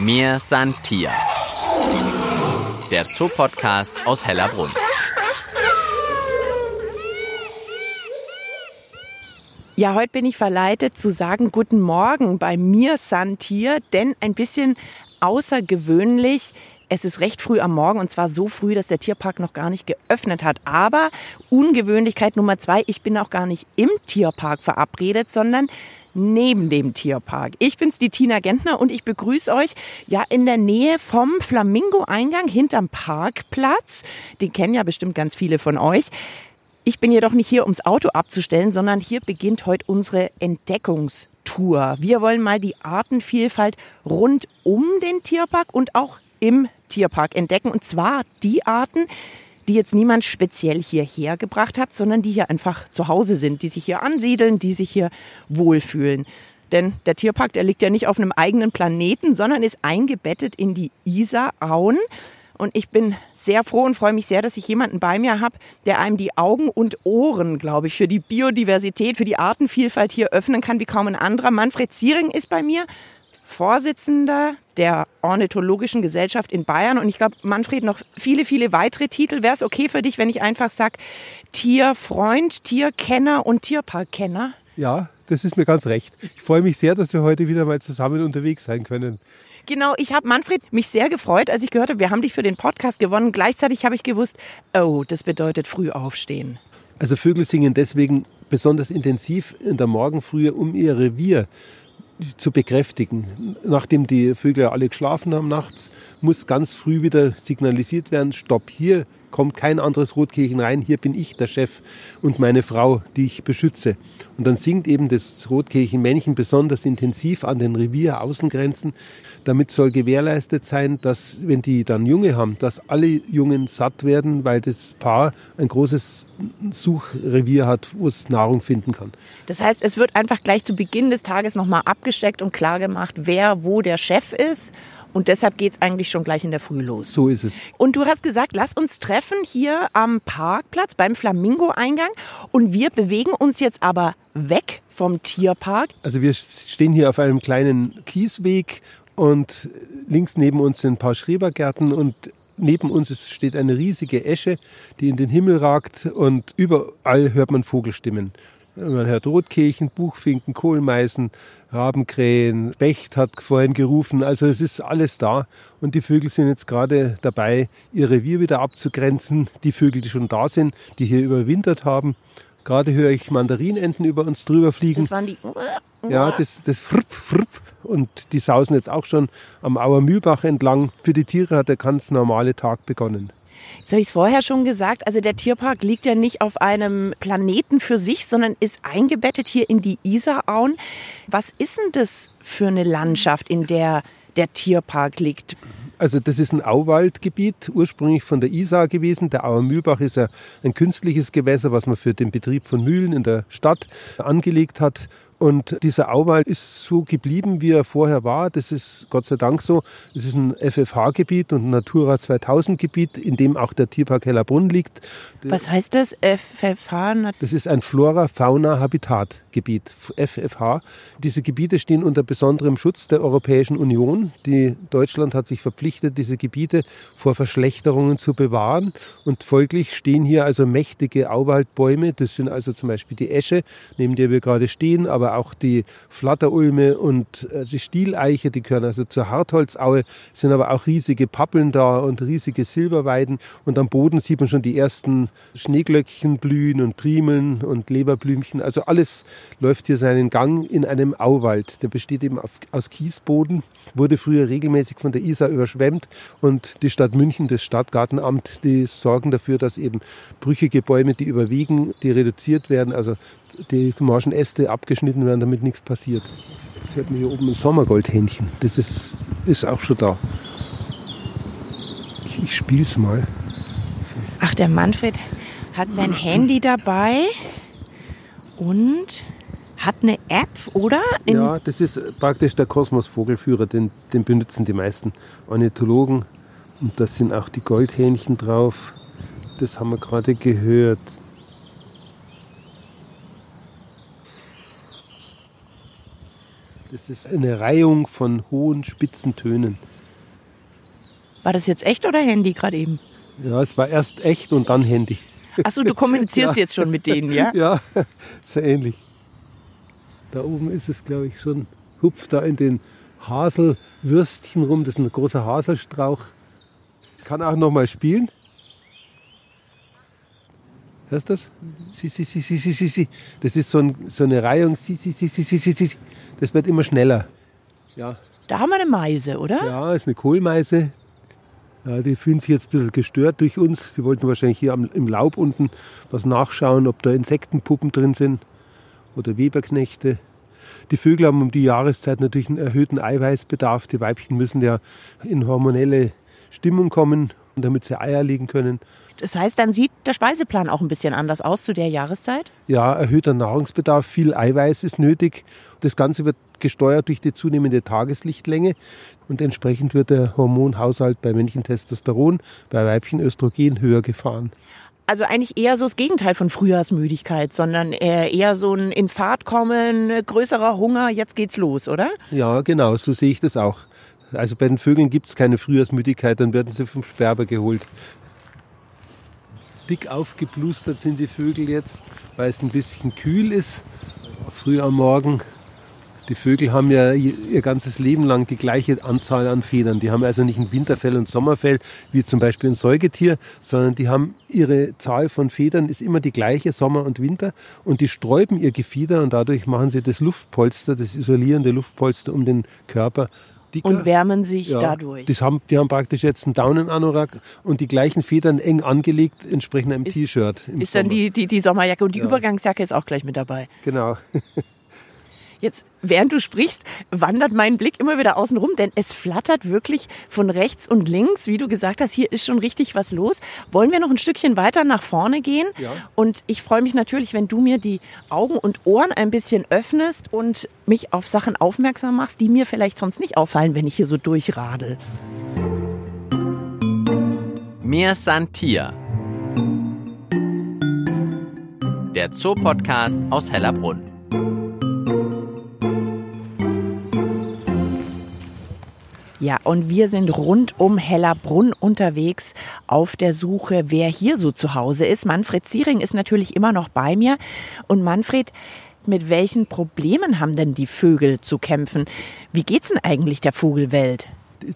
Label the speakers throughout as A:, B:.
A: Mir san Tier. Der Zoopodcast aus Hellerbrunn.
B: Ja, heute bin ich verleitet zu sagen Guten Morgen bei mir Santier, denn ein bisschen außergewöhnlich. Es ist recht früh am Morgen und zwar so früh, dass der Tierpark noch gar nicht geöffnet hat. Aber Ungewöhnlichkeit Nummer zwei, ich bin auch gar nicht im Tierpark verabredet, sondern neben dem Tierpark. Ich bin's, die Tina Gentner und ich begrüße euch ja in der Nähe vom Flamingo-Eingang hinterm Parkplatz. Den kennen ja bestimmt ganz viele von euch. Ich bin jedoch nicht hier, ums Auto abzustellen, sondern hier beginnt heute unsere Entdeckungstour. Wir wollen mal die Artenvielfalt rund um den Tierpark und auch im Tierpark entdecken. Und zwar die Arten, die jetzt niemand speziell hierher gebracht hat, sondern die hier einfach zu Hause sind, die sich hier ansiedeln, die sich hier wohlfühlen. Denn der Tierpark, der liegt ja nicht auf einem eigenen Planeten, sondern ist eingebettet in die Isarauen. Und ich bin sehr froh und freue mich sehr, dass ich jemanden bei mir habe, der einem die Augen und Ohren, glaube ich, für die Biodiversität, für die Artenvielfalt hier öffnen kann, wie kaum ein anderer. Manfred Ziering ist bei mir. Vorsitzender der Ornithologischen Gesellschaft in Bayern. Und ich glaube, Manfred, noch viele, viele weitere Titel. Wäre es okay für dich, wenn ich einfach sage Tierfreund, Tierkenner und Tierparkkenner?
C: Ja, das ist mir ganz recht. Ich freue mich sehr, dass wir heute wieder mal zusammen unterwegs sein können.
B: Genau, ich habe Manfred mich sehr gefreut, als ich gehört habe, wir haben dich für den Podcast gewonnen. Gleichzeitig habe ich gewusst, oh, das bedeutet früh aufstehen.
C: Also Vögel singen deswegen besonders intensiv in der Morgenfrühe, um ihr Revier zu bekräftigen. Nachdem die Vögel alle geschlafen haben nachts, muss ganz früh wieder signalisiert werden, stopp, hier kommt kein anderes Rotkehlchen rein, hier bin ich der Chef und meine Frau, die ich beschütze. Und dann singt eben das Rotkehlchenmännchen besonders intensiv an den Revieraußengrenzen. Damit soll gewährleistet sein, dass, wenn die dann Junge haben, dass alle Jungen satt werden, weil das Paar ein großes Suchrevier hat, wo es Nahrung finden kann.
B: Das heißt, es wird einfach gleich zu Beginn des Tages nochmal abgesteckt und klar gemacht, wer wo der Chef ist und deshalb geht es eigentlich schon gleich in der Früh los.
C: So ist es.
B: Und du hast gesagt, lass uns treffen hier am Parkplatz beim Flamingo-Eingang. Und wir bewegen uns jetzt aber weg vom Tierpark.
C: Also wir stehen hier auf einem kleinen Kiesweg und links neben uns sind ein paar Schrebergärten und neben uns steht eine riesige Esche, die in den Himmel ragt und überall hört man Vogelstimmen. Man hört Rotkehlchen, Buchfinken, Kohlmeisen, Rabenkrähen, Specht hat vorhin gerufen. Also es ist alles da. Und die Vögel sind jetzt gerade dabei, ihr Revier wieder abzugrenzen. Die Vögel, die schon da sind, die hier überwintert haben. Gerade höre ich Mandarinenten über uns drüber fliegen.
B: Das waren die.
C: Ja, das, das frpp, frpp. Und die sausen jetzt auch schon am Auer Mühlbach entlang. Für die Tiere hat der ganz normale Tag begonnen.
B: Jetzt habe ich es vorher schon gesagt, also der Tierpark liegt ja nicht auf einem Planeten für sich, sondern ist eingebettet hier in die Isarauen. Was ist denn das für eine Landschaft, in der der Tierpark liegt?
C: Also das ist ein Auwaldgebiet, ursprünglich von der Isar gewesen. Der Auer Mühlbach ist ja ein künstliches Gewässer, was man für den Betrieb von Mühlen in der Stadt angelegt hat. Und dieser Auwald ist so geblieben, wie er vorher war. Das ist Gott sei Dank so. Es ist ein FFH-Gebiet und ein Natura 2000-Gebiet, in dem auch der Tierpark Hellerbrunn liegt.
B: Was heißt das, FFH?
C: Das ist ein Flora-Fauna-Habitat-Gebiet, FFH. Diese Gebiete stehen unter besonderem Schutz der Europäischen Union. Die Deutschland hat sich verpflichtet, diese Gebiete vor Verschlechterungen zu bewahren. Und folglich stehen hier also mächtige Auwaldbäume. Das sind also zum Beispiel die Esche, neben der wir gerade stehen, aber auch die Flatterulme und die Stieleiche, die gehören also zur Hartholzaue, sind aber auch riesige Pappeln da und riesige Silberweiden. Und am Boden sieht man schon die ersten Schneeglöckchen blühen und Primeln und Leberblümchen. Also alles läuft hier seinen Gang in einem Auwald. Der besteht eben aus Kiesboden, wurde früher regelmäßig von der Isar überschwemmt und die Stadt München, das Stadtgartenamt, die sorgen dafür, dass eben brüchige Bäume, die überwiegen, die reduziert werden. Also die morschen Äste abgeschnitten werden, damit nichts passiert. Jetzt hört man hier oben ein Sommergoldhähnchen. Das ist, ist auch schon da. Ich, ich spiele es mal.
B: Ach, der Manfred hat sein Handy dabei und hat eine App, oder?
C: In ja, das ist praktisch der Kosmos-Vogelführer, den, den benutzen die meisten Ornithologen. Und da sind auch die Goldhähnchen drauf. Das haben wir gerade gehört. Das Das ist eine Reihung von hohen, spitzen Tönen.
B: War das jetzt echt oder Handy gerade eben?
C: Ja, es war erst echt und dann Handy.
B: Achso, du kommunizierst ja. jetzt schon mit denen, ja?
C: Ja, sehr ähnlich. Da oben ist es, glaube ich, schon, hupft da in den Haselwürstchen rum. Das ist ein großer Haselstrauch. Ich kann auch noch mal spielen. Hörst du das? Si, si, si, si, si, si, si. Das ist so, ein, so eine Reihung. Si, si, si, si, si, si, si. Das wird immer schneller. Ja.
B: Da haben wir eine Meise, oder?
C: Ja, ist eine Kohlmeise. Ja, die fühlen sich jetzt ein bisschen gestört durch uns. Sie wollten wahrscheinlich hier im Laub unten was nachschauen, ob da Insektenpuppen drin sind oder Weberknechte. Die Vögel haben um die Jahreszeit natürlich einen erhöhten Eiweißbedarf. Die Weibchen müssen ja in hormonelle Stimmung kommen, damit sie Eier legen können.
B: Das heißt, dann sieht der Speiseplan auch ein bisschen anders aus zu der Jahreszeit?
C: Ja, erhöhter Nahrungsbedarf, viel Eiweiß ist nötig. Das Ganze wird gesteuert durch die zunehmende Tageslichtlänge und entsprechend wird der Hormonhaushalt bei Männchen Testosteron, bei Weibchen Östrogen höher gefahren.
B: Also eigentlich eher so das Gegenteil von Frühjahrsmüdigkeit, sondern eher so ein in Fahrt kommen, größerer Hunger, jetzt geht's los, oder?
C: Ja, genau, so sehe ich das auch. Also bei den Vögeln gibt es keine Frühjahrsmüdigkeit, dann werden sie vom Sperber geholt dick aufgeplustert sind die Vögel jetzt, weil es ein bisschen kühl ist. Früh am Morgen. Die Vögel haben ja ihr ganzes Leben lang die gleiche Anzahl an Federn. Die haben also nicht ein Winterfell und Sommerfell, wie zum Beispiel ein Säugetier, sondern die haben ihre Zahl von Federn ist immer die gleiche, Sommer und Winter. Und die sträuben ihr Gefieder und dadurch machen sie das Luftpolster, das isolierende Luftpolster um den Körper
B: dicker. Und wärmen sich ja, dadurch.
C: Das haben, die haben praktisch jetzt einen Daunenanorak und die gleichen Federn eng angelegt, entsprechend einem T-Shirt.
B: Ist Sommer. dann die, die, die Sommerjacke und die ja. Übergangsjacke ist auch gleich mit dabei.
C: Genau.
B: Jetzt, während du sprichst, wandert mein Blick immer wieder außen rum, denn es flattert wirklich von rechts und links. Wie du gesagt hast, hier ist schon richtig was los. Wollen wir noch ein Stückchen weiter nach vorne gehen? Ja. Und ich freue mich natürlich, wenn du mir die Augen und Ohren ein bisschen öffnest und mich auf Sachen aufmerksam machst, die mir vielleicht sonst nicht auffallen, wenn ich hier so durchradel.
A: Mir Santia. Der Zoopodcast aus Hellerbrunn.
B: Ja, und wir sind rund um Hellerbrunn unterwegs auf der Suche, wer hier so zu Hause ist. Manfred Ziering ist natürlich immer noch bei mir. Und Manfred, mit welchen Problemen haben denn die Vögel zu kämpfen? Wie geht's denn eigentlich der Vogelwelt?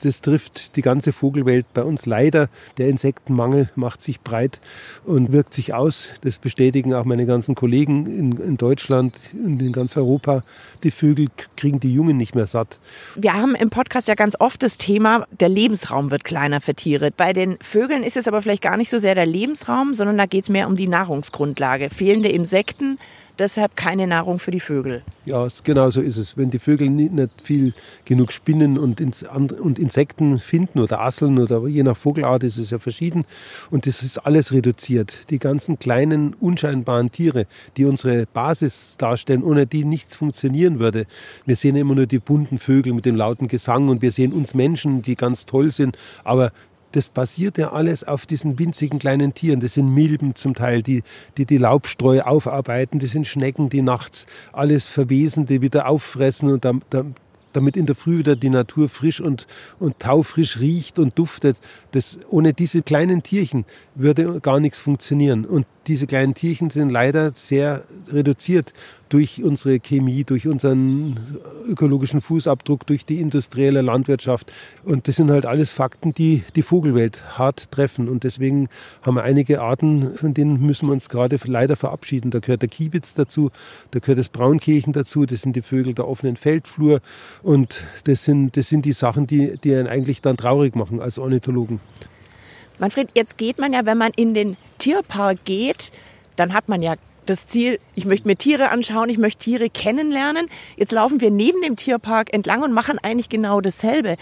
C: Das trifft die ganze Vogelwelt bei uns leider. Der Insektenmangel macht sich breit und wirkt sich aus. Das bestätigen auch meine ganzen Kollegen in, in Deutschland und in ganz Europa. Die Vögel kriegen die Jungen nicht mehr satt.
B: Wir haben im Podcast ja ganz oft das Thema, der Lebensraum wird kleiner für Tiere. Bei den Vögeln ist es aber vielleicht gar nicht so sehr der Lebensraum, sondern da geht es mehr um die Nahrungsgrundlage. Fehlende Insekten, deshalb keine Nahrung für die Vögel.
C: Ja, genau so ist es. Wenn die Vögel nicht, viel genug Spinnen und, und, Insekten finden oder Asseln oder je nach Vogelart ist es ja verschieden und das ist alles reduziert. Die ganzen kleinen, unscheinbaren Tiere, die unsere Basis darstellen, ohne die nichts funktionieren würde. Wir sehen immer nur die bunten Vögel mit dem lauten Gesang und wir sehen uns Menschen, die ganz toll sind, aber das basiert ja alles auf diesen winzigen kleinen Tieren. Das sind Milben zum Teil, die die, die Laubstreu aufarbeiten. Das sind Schnecken, die nachts alles Verwesende wieder auffressen und da, da, damit in der Früh wieder die Natur frisch und, und taufrisch riecht und duftet. Das, ohne diese kleinen Tierchen würde gar nichts funktionieren. Und diese kleinen Tierchen sind leider sehr reduziert durch unsere Chemie, durch unseren ökologischen Fußabdruck, durch die industrielle Landwirtschaft. Und das sind halt alles Fakten, die die Vogelwelt hart treffen. Und deswegen haben wir einige Arten, von denen müssen wir uns gerade leider verabschieden. Da gehört der Kiebitz dazu, da gehört das Braunkehlchen dazu, das sind die Vögel der offenen Feldflur. Und das sind, das sind die Sachen, die, die einen eigentlich dann traurig machen als Ornithologen.
B: Manfred, jetzt geht man ja, wenn man in den Tierpark geht, dann hat man ja das Ziel, ich möchte mir Tiere anschauen, ich möchte Tiere kennenlernen. Jetzt laufen wir neben dem Tierpark entlang und machen eigentlich genau dasselbe.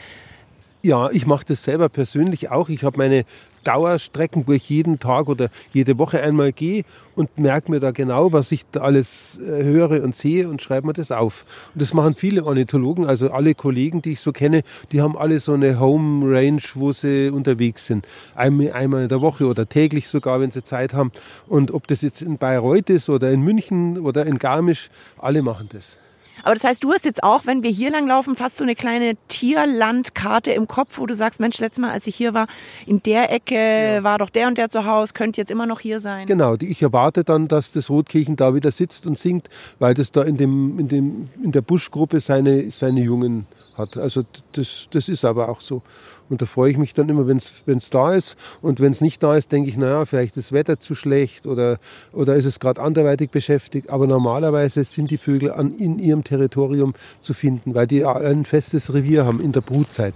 C: Ja, ich mache das selber persönlich auch. Ich habe meine Dauerstrecken, wo ich jeden Tag oder jede Woche einmal gehe und merke mir da genau, was ich da alles äh, höre und sehe und schreibe mir das auf. Und das machen viele Ornithologen, also alle Kollegen, die ich so kenne, die haben alle so eine Home Range, wo sie unterwegs sind. Einmal in der Woche oder täglich sogar, wenn sie Zeit haben. Und ob das jetzt in Bayreuth ist oder in München oder in Garmisch, alle machen das.
B: Aber das heißt, du hast jetzt auch, wenn wir hier lang laufen, fast so eine kleine Tierlandkarte im Kopf, wo du sagst, Mensch, letztes Mal, als ich hier war, in der Ecke ja. war doch der und der zu Hause, könnte jetzt immer noch hier sein.
C: Genau, ich erwarte dann, dass das Rotkirchen da wieder sitzt und singt, weil das da in, dem, in, dem, in der Buschgruppe seine, seine Jungen hat. Also das, das ist aber auch so. Und da freue ich mich dann immer, wenn es da ist. Und wenn es nicht da ist, denke ich, naja, vielleicht ist das Wetter zu schlecht oder, oder ist es gerade anderweitig beschäftigt. Aber normalerweise sind die Vögel an, in ihrem Territorium zu finden, weil die ein festes Revier haben in der Brutzeit.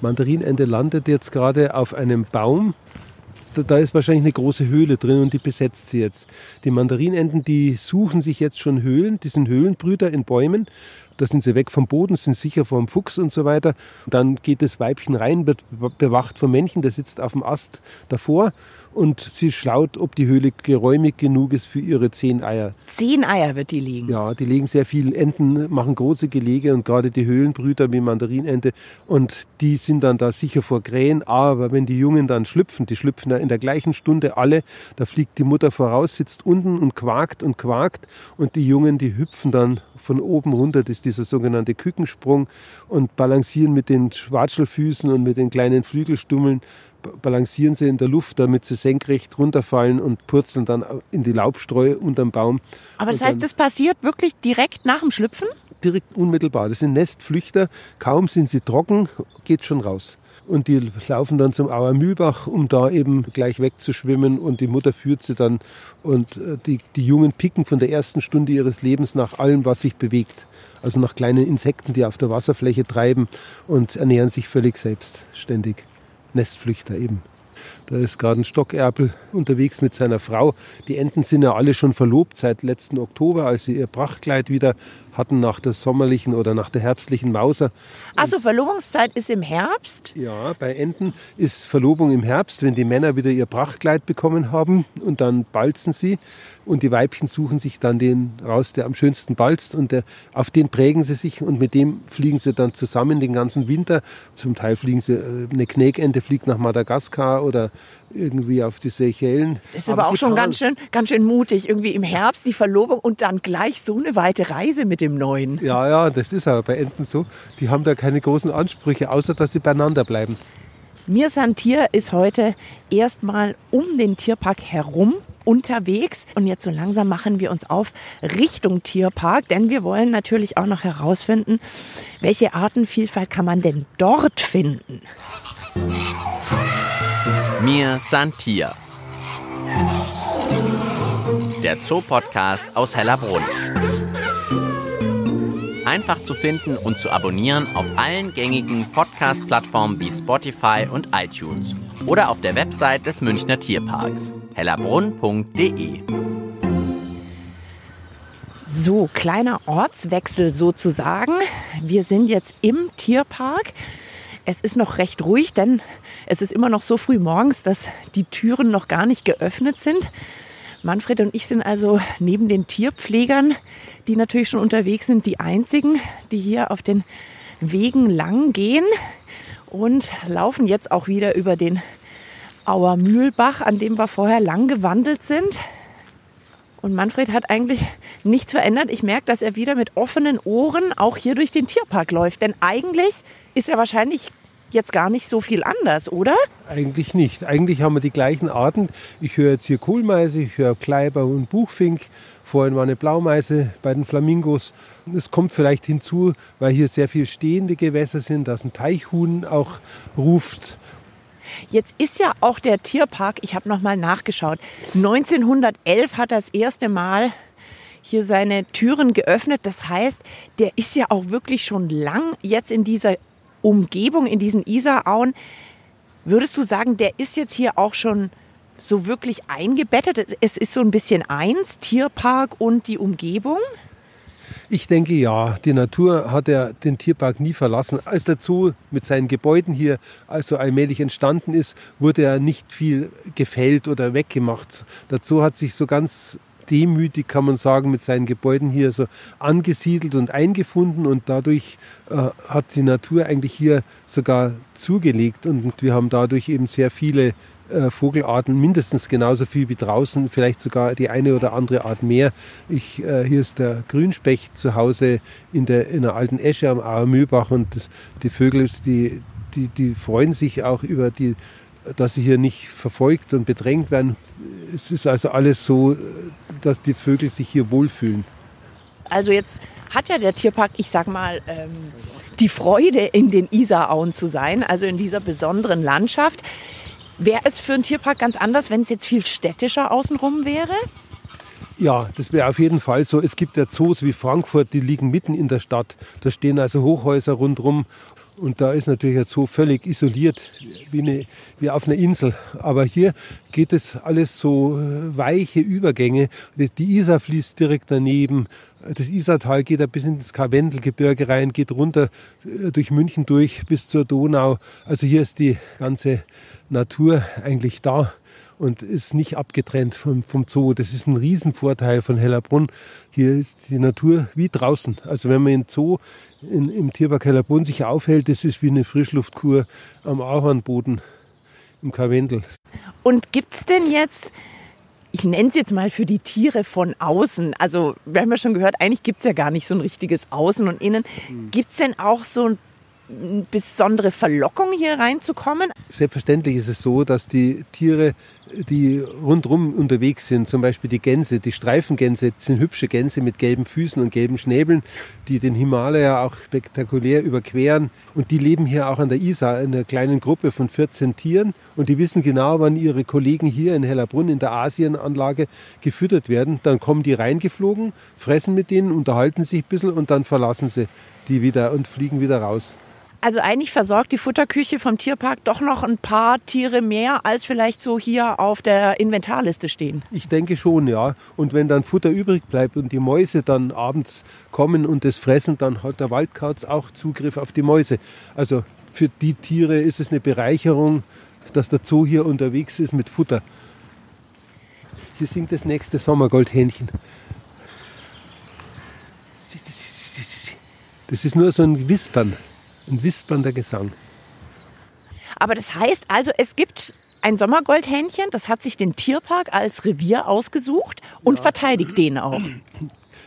C: Mandarinende landet jetzt gerade auf einem Baum da ist wahrscheinlich eine große Höhle drin und die besetzt sie jetzt. Die Mandarinenten, die suchen sich jetzt schon Höhlen, die sind Höhlenbrüter in Bäumen da sind sie weg vom Boden, sind sicher vom Fuchs und so weiter. Dann geht das Weibchen rein, wird bewacht vom Männchen, der sitzt auf dem Ast davor und sie schaut, ob die Höhle geräumig genug ist für ihre zehn Eier.
B: Zehn Eier wird die liegen?
C: Ja, die legen sehr viel. Enten machen große Gelege und gerade die Höhlenbrüter wie Mandarinente und die sind dann da sicher vor Krähen. Aber wenn die Jungen dann schlüpfen, die schlüpfen in der gleichen Stunde alle, da fliegt die Mutter voraus, sitzt unten und quakt und quakt und die Jungen, die hüpfen dann von oben runter. Das ist dieser sogenannte Kükensprung und balancieren mit den Schwarzelfüßen und mit den kleinen Flügelstummeln balancieren sie in der Luft, damit sie senkrecht runterfallen und purzeln dann in die Laubstreu unterm Baum.
B: Aber das heißt, das passiert wirklich direkt nach dem Schlüpfen?
C: Direkt unmittelbar. Das sind Nestflüchter. Kaum sind sie trocken, geht schon raus. Und die laufen dann zum Auer Mühlbach, um da eben gleich wegzuschwimmen. Und die Mutter führt sie dann. Und äh, die, die Jungen picken von der ersten Stunde ihres Lebens nach allem, was sich bewegt. Also nach kleinen Insekten, die auf der Wasserfläche treiben und ernähren sich völlig selbstständig. Nestflüchter eben. Da ist gerade ein Stockerpel unterwegs mit seiner Frau. Die Enten sind ja alle schon verlobt seit letzten Oktober, als sie ihr Prachtkleid wieder hatten nach der sommerlichen oder nach der herbstlichen Mauser.
B: Also Verlobungszeit ist im Herbst?
C: Ja, bei Enten ist Verlobung im Herbst, wenn die Männer wieder ihr Prachtkleid bekommen haben und dann balzen sie und die Weibchen suchen sich dann den raus, der am schönsten balzt und der, auf den prägen sie sich und mit dem fliegen sie dann zusammen den ganzen Winter. Zum Teil fliegen sie, äh, eine Knäkente fliegt nach Madagaskar oder irgendwie auf die Seychellen.
B: Das ist aber, aber auch schon ganz schön, ganz schön mutig, irgendwie im Herbst die Verlobung und dann gleich so eine weite Reise mit dem Neuen.
C: Ja, ja, das ist aber bei Enten so. Die haben da keine großen Ansprüche, außer dass sie beieinander bleiben.
B: Mir Santier ist heute erstmal um den Tierpark herum unterwegs. Und jetzt so langsam machen wir uns auf Richtung Tierpark, denn wir wollen natürlich auch noch herausfinden, welche Artenvielfalt kann man denn dort finden.
A: Mir Santier. Der Zoopodcast aus Hellerbrunn. Einfach zu finden und zu abonnieren auf allen gängigen Podcast-Plattformen wie Spotify und iTunes oder auf der Website des Münchner Tierparks hellerbrunn.de.
B: So, kleiner Ortswechsel sozusagen. Wir sind jetzt im Tierpark. Es ist noch recht ruhig, denn es ist immer noch so früh morgens, dass die Türen noch gar nicht geöffnet sind. Manfred und ich sind also neben den Tierpflegern, die natürlich schon unterwegs sind, die einzigen, die hier auf den Wegen lang gehen und laufen jetzt auch wieder über den Auer Mühlbach, an dem wir vorher lang gewandelt sind. Und Manfred hat eigentlich nichts verändert. Ich merke, dass er wieder mit offenen Ohren auch hier durch den Tierpark läuft. Denn eigentlich ist er wahrscheinlich jetzt gar nicht so viel anders, oder?
C: Eigentlich nicht. Eigentlich haben wir die gleichen Arten. Ich höre jetzt hier Kohlmeise, ich höre Kleiber und Buchfink. Vorhin war eine Blaumeise bei den Flamingos. Es kommt vielleicht hinzu, weil hier sehr viel stehende Gewässer sind, dass ein Teichhuhn auch ruft.
B: Jetzt ist ja auch der Tierpark, ich habe noch mal nachgeschaut, 1911 hat das erste Mal hier seine Türen geöffnet. Das heißt, der ist ja auch wirklich schon lang jetzt in dieser Umgebung, in diesen Isarauen. Würdest du sagen, der ist jetzt hier auch schon so wirklich eingebettet? Es ist so ein bisschen eins, Tierpark und die Umgebung?
C: Ich denke ja, die Natur hat ja den Tierpark nie verlassen. Als der Zoo mit seinen Gebäuden hier also allmählich entstanden ist, wurde er nicht viel gefällt oder weggemacht. Der Zoo hat sich so ganz demütig, kann man sagen, mit seinen Gebäuden hier so angesiedelt und eingefunden und dadurch äh, hat die Natur eigentlich hier sogar zugelegt und wir haben dadurch eben sehr viele äh, Vogelarten, mindestens genauso viel wie draußen, vielleicht sogar die eine oder andere Art mehr. Ich, äh, hier ist der Grünspecht zu Hause in der, in der alten Esche am Auer Mühlbach und das, die Vögel, die, die, die freuen sich auch über die, dass sie hier nicht verfolgt und bedrängt werden. Es ist also alles so, dass die Vögel sich hier wohlfühlen.
B: Also jetzt hat ja der Tierpark, ich sag mal, ähm, die Freude in den Isarauen zu sein, also in dieser besonderen Landschaft. Wäre es für einen Tierpark ganz anders, wenn es jetzt viel städtischer außenrum wäre?
C: Ja, das wäre auf jeden Fall so. Es gibt ja Zoos wie Frankfurt, die liegen mitten in der Stadt. Da stehen also Hochhäuser rundherum und da ist natürlich jetzt so völlig isoliert wie, eine, wie auf einer Insel. Aber hier geht es alles so äh, weiche Übergänge. Die Isar fließt direkt daneben. Das Isartal geht da bis ins Karwendelgebirge rein, geht runter äh, durch München durch bis zur Donau. Also hier ist die ganze Natur eigentlich da und ist nicht abgetrennt vom, vom Zoo. Das ist ein Riesenvorteil von Hellerbrunn. Hier ist die Natur wie draußen. Also wenn man in Zoo in, im Tierpark Hellerbrunn sich aufhält, das ist wie eine Frischluftkur am Ahornboden im Karwendel.
B: Und gibt es denn jetzt, ich nenne es jetzt mal für die Tiere von außen, also wir haben ja schon gehört, eigentlich gibt es ja gar nicht so ein richtiges Außen und Innen. Hm. Gibt es denn auch so ein besondere Verlockung, hier reinzukommen?
C: Selbstverständlich ist es so, dass die Tiere, die rundherum unterwegs sind, zum Beispiel die Gänse, die Streifengänse, sind hübsche Gänse mit gelben Füßen und gelben Schnäbeln, die den Himalaya auch spektakulär überqueren. Und die leben hier auch an der Isar in einer kleinen Gruppe von 14 Tieren. Und die wissen genau, wann ihre Kollegen hier in Hellerbrunn in der Asienanlage gefüttert werden. Dann kommen die reingeflogen, fressen mit denen, unterhalten sich ein bisschen und dann verlassen sie die wieder und fliegen wieder raus.
B: Also eigentlich versorgt die Futterküche vom Tierpark doch noch ein paar Tiere mehr, als vielleicht so hier auf der Inventarliste stehen.
C: Ich denke schon, ja. Und wenn dann Futter übrig bleibt und die Mäuse dann abends kommen und das fressen, dann hat der Waldkauz auch Zugriff auf die Mäuse. Also für die Tiere ist es eine Bereicherung, dass der Zoo hier unterwegs ist mit Futter. Hier singt das nächste Sommergoldhähnchen. Das ist nur so ein Wispern ein wispernder Gesang.
B: Aber das heißt also, es gibt ein Sommergoldhähnchen, das hat sich den Tierpark als Revier ausgesucht und ja. verteidigt den auch.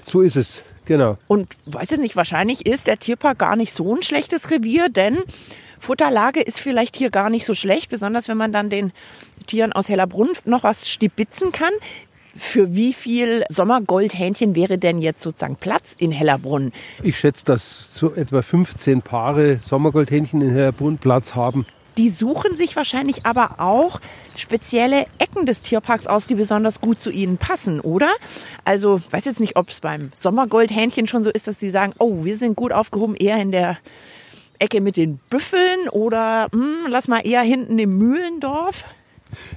C: So ist es, genau.
B: Und weiß es nicht, wahrscheinlich ist der Tierpark gar nicht so ein schlechtes Revier, denn Futterlage ist vielleicht hier gar nicht so schlecht, besonders wenn man dann den Tieren aus Hellerbrunn noch was stibitzen kann. Für wie viel Sommergoldhähnchen wäre denn jetzt sozusagen Platz in Hellerbrunn?
C: Ich schätze, dass so etwa 15 Paare Sommergoldhähnchen in Hellerbrunn Platz haben.
B: Die suchen sich wahrscheinlich aber auch spezielle Ecken des Tierparks aus, die besonders gut zu ihnen passen, oder? Also, ich weiß jetzt nicht, ob es beim Sommergoldhähnchen schon so ist, dass sie sagen, oh, wir sind gut aufgehoben eher in der Ecke mit den Büffeln oder hm, lass mal eher hinten im Mühlendorf.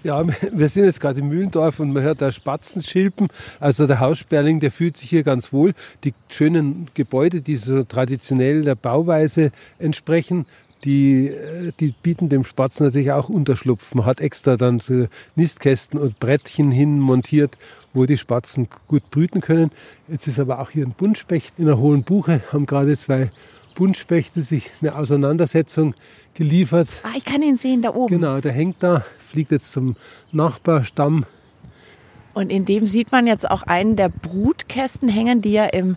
C: Ja, wir sind jetzt gerade im Mühlendorf und man hört da Spatzen schilpen. Also der Haussperling, der fühlt sich hier ganz wohl. Die schönen Gebäude, die so traditionell der Bauweise entsprechen, die, äh, die bieten dem Spatzen natürlich auch Unterschlupf. Man hat extra dann so Nistkästen und Brettchen hin montiert, wo die Spatzen gut brüten können. Jetzt ist aber auch hier ein Buntspecht in der Hohen Buche, haben gerade zwei Buntspechte sich eine Auseinandersetzung geliefert.
B: Ah, ich kann ihn sehen da oben.
C: Genau, der hängt da, fliegt jetzt zum Nachbarstamm.
B: Und in dem sieht man jetzt auch einen der Brutkästen hängen, die ja im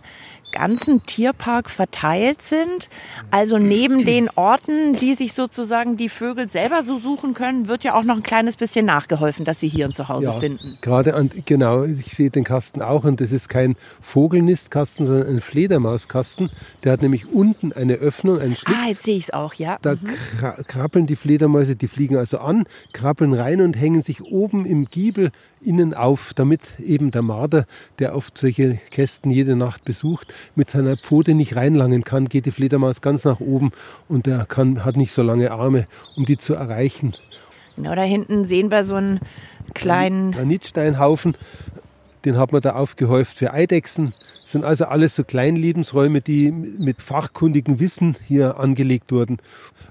B: ganzen Tierpark verteilt sind. Also neben den Orten, die sich sozusagen die Vögel selber so suchen können, wird ja auch noch ein kleines bisschen nachgeholfen, dass sie hier ein Zuhause ja, finden.
C: Gerade an, genau, ich sehe den Kasten auch und das ist kein Vogelnistkasten, sondern ein Fledermauskasten. Der hat nämlich unten eine Öffnung, einen Schlitz.
B: Ah, jetzt sehe ich es auch, ja.
C: Da mhm. krabbeln die Fledermäuse, die fliegen also an, krabbeln rein und hängen sich oben im Giebel innen auf, damit eben der Marder, der oft solche Kästen jede Nacht besucht, mit seiner Pfote nicht reinlangen kann, geht die Fledermaus ganz nach oben und er kann, hat nicht so lange Arme, um die zu erreichen.
B: Genau, da hinten sehen wir so einen kleinen
C: Granitsteinhaufen. Den hat man da aufgehäuft für Eidechsen. Das sind also alles so Kleinlebensräume, die mit fachkundigem Wissen hier angelegt wurden.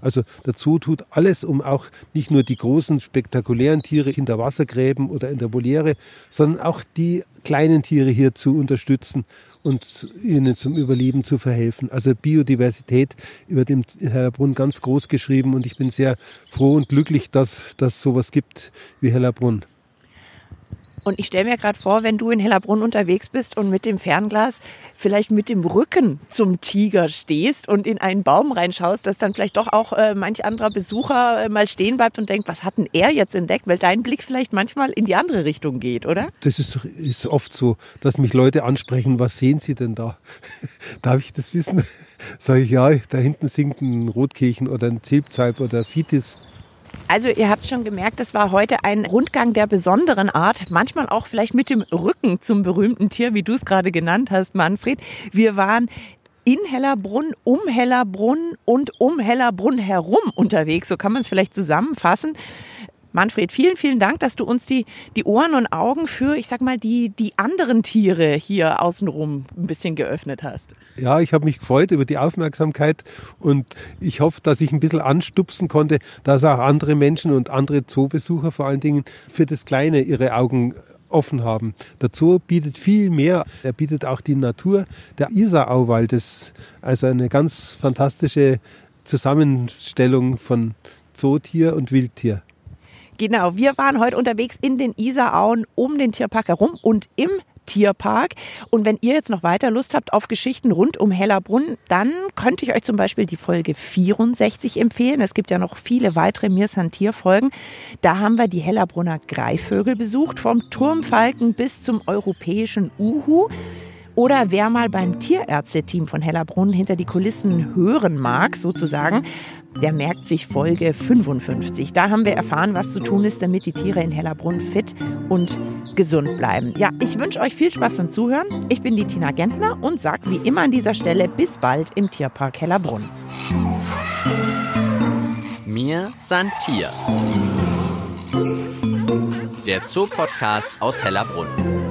C: Also dazu tut alles, um auch nicht nur die großen spektakulären Tiere hinter Wassergräben oder in der Voliere, sondern auch die kleinen Tiere hier zu unterstützen und ihnen zum Überleben zu verhelfen. Also Biodiversität über dem Hellerbrunn ganz groß geschrieben und ich bin sehr froh und glücklich, dass das sowas gibt wie Hellerbrunn.
B: Und ich stelle mir gerade vor, wenn du in Hellerbrunn unterwegs bist und mit dem Fernglas vielleicht mit dem Rücken zum Tiger stehst und in einen Baum reinschaust, dass dann vielleicht doch auch äh, manch anderer Besucher äh, mal stehen bleibt und denkt, was hat denn er jetzt entdeckt? Weil dein Blick vielleicht manchmal in die andere Richtung geht, oder?
C: Das ist, ist oft so, dass mich Leute ansprechen, was sehen sie denn da? Darf ich das wissen? Sage ich, ja, da hinten singt ein Rotkehlchen oder ein Zilpzalp oder Fitis.
B: Also ihr habt schon gemerkt, das war heute ein Rundgang der besonderen Art, manchmal auch vielleicht mit dem Rücken zum berühmten Tier, wie du es gerade genannt hast, Manfred. Wir waren in Hellerbrunn, um Hellerbrunn und um Hellerbrunn herum unterwegs, so kann man es vielleicht zusammenfassen. Manfred, vielen, vielen Dank, dass du uns die, die Ohren und Augen für, ich sag mal, die, die anderen Tiere hier außenrum ein bisschen geöffnet hast.
C: Ja, ich habe mich gefreut über die Aufmerksamkeit und ich hoffe, dass ich ein bisschen anstupsen konnte, dass auch andere Menschen und andere Zoobesucher vor allen Dingen für das Kleine ihre Augen offen haben. Der Zoo bietet viel mehr. Er bietet auch die Natur. Der Isarauwald ist also eine ganz fantastische Zusammenstellung von Zootier und Wildtier.
B: Genau, wir waren heute unterwegs in den Isarauen um den Tierpark herum und im Tierpark. Und wenn ihr jetzt noch weiter Lust habt auf Geschichten rund um Hellerbrunn, dann könnte ich euch zum Beispiel die Folge 64 empfehlen. Es gibt ja noch viele weitere Mirsan Tierfolgen. Da haben wir die Hellerbrunner Greifvögel besucht, vom Turmfalken bis zum europäischen Uhu. Oder wer mal beim Tierärzteteam von Hellerbrunn hinter die Kulissen hören mag, sozusagen, der merkt sich Folge 55. Da haben wir erfahren, was zu tun ist, damit die Tiere in Hellerbrunn fit und gesund bleiben. Ja, ich wünsche euch viel Spaß beim Zuhören. Ich bin die Tina Gentner und sage wie immer an dieser Stelle bis bald im Tierpark Hellerbrunn.
A: Mir san Tier. Der Zoopodcast aus Hellerbrunn.